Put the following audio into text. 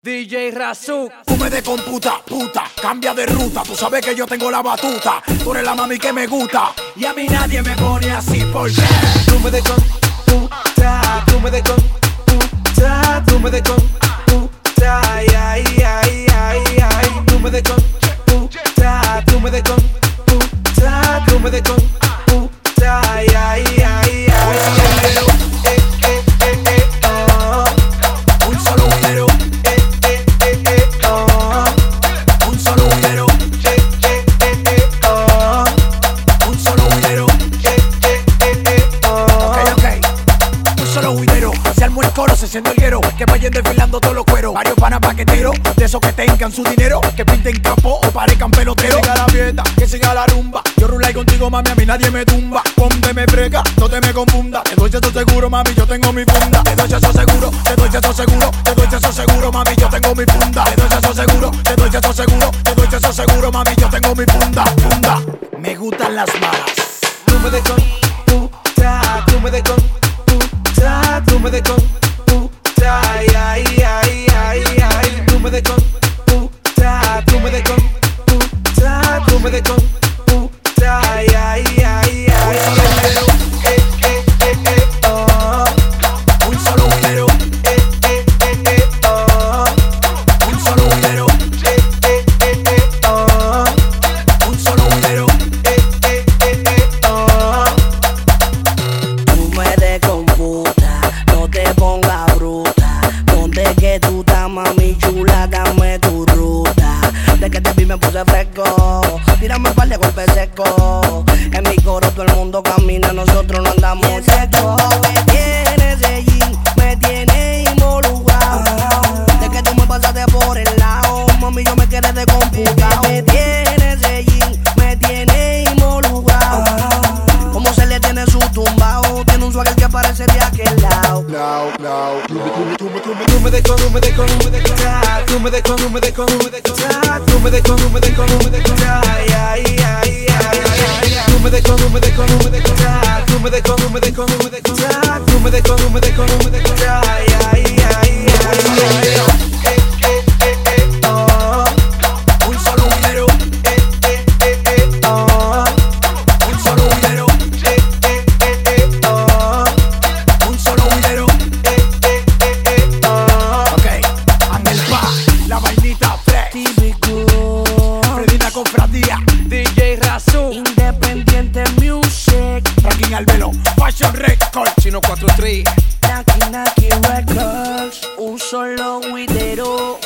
DJ Razú. Tú me de con puta, puta, cambia de ruta. Tú sabes que yo tengo la batuta. Tú eres la mami que me gusta. Y a mí nadie me pone así porque Tú me de con puta, tú me de con puta, tú me de con puta, ay, ay, ay, ay, ay. Tú me de con puta, tú me de con armó el coro, se siente el guero. Que vayan desfilando todos los cueros. Varios panas paqueteros. De esos que tengan su dinero. Que pinten capo o parezcan peloteros. Que siga la fiesta, que siga la rumba. Yo rulay contigo, mami, a mí nadie me tumba. Ponte me frega, no te me confunda. Te doy eso seguro, mami, yo tengo mi funda. Te doy eso seguro, te doy eso seguro. Te doy eso seguro, mami, yo tengo mi funda. Te doy eso seguro, te doy eso seguro. Te doy eso seguro, mami, yo tengo mi funda. Funda. Me gustan las malas. Tú me con puta, tú me con tú de con me puse fresco, tírame un par de golpes secos. En mi coro todo el mundo camina, nosotros no andamos secos. Me tienes de jean, me tienes involucrado. De que tú me pasaste por el lado, mami yo me quedé de computa. Me tienes de jean, me tienes involucrado. Como se le tiene su tumbao, tiene un swagger que parece de aquel lado. Con, tú me de con, tú me de con, ah, tú me de con, tú me de con, tú me de con, ah, tú me de con, tú me de con, tú me de con, ay, ay, ay, ay, ay, tú me de con, tú me de con, tú me de con, ah, tú me de con, tú me de con, tú me de con, ah, tú me de con, tú me de cofradía. DJ Razú. Independiente Music. Ranking Albelo. Fashion Records. Chino 43. Naki Naki Records. Un solo guidero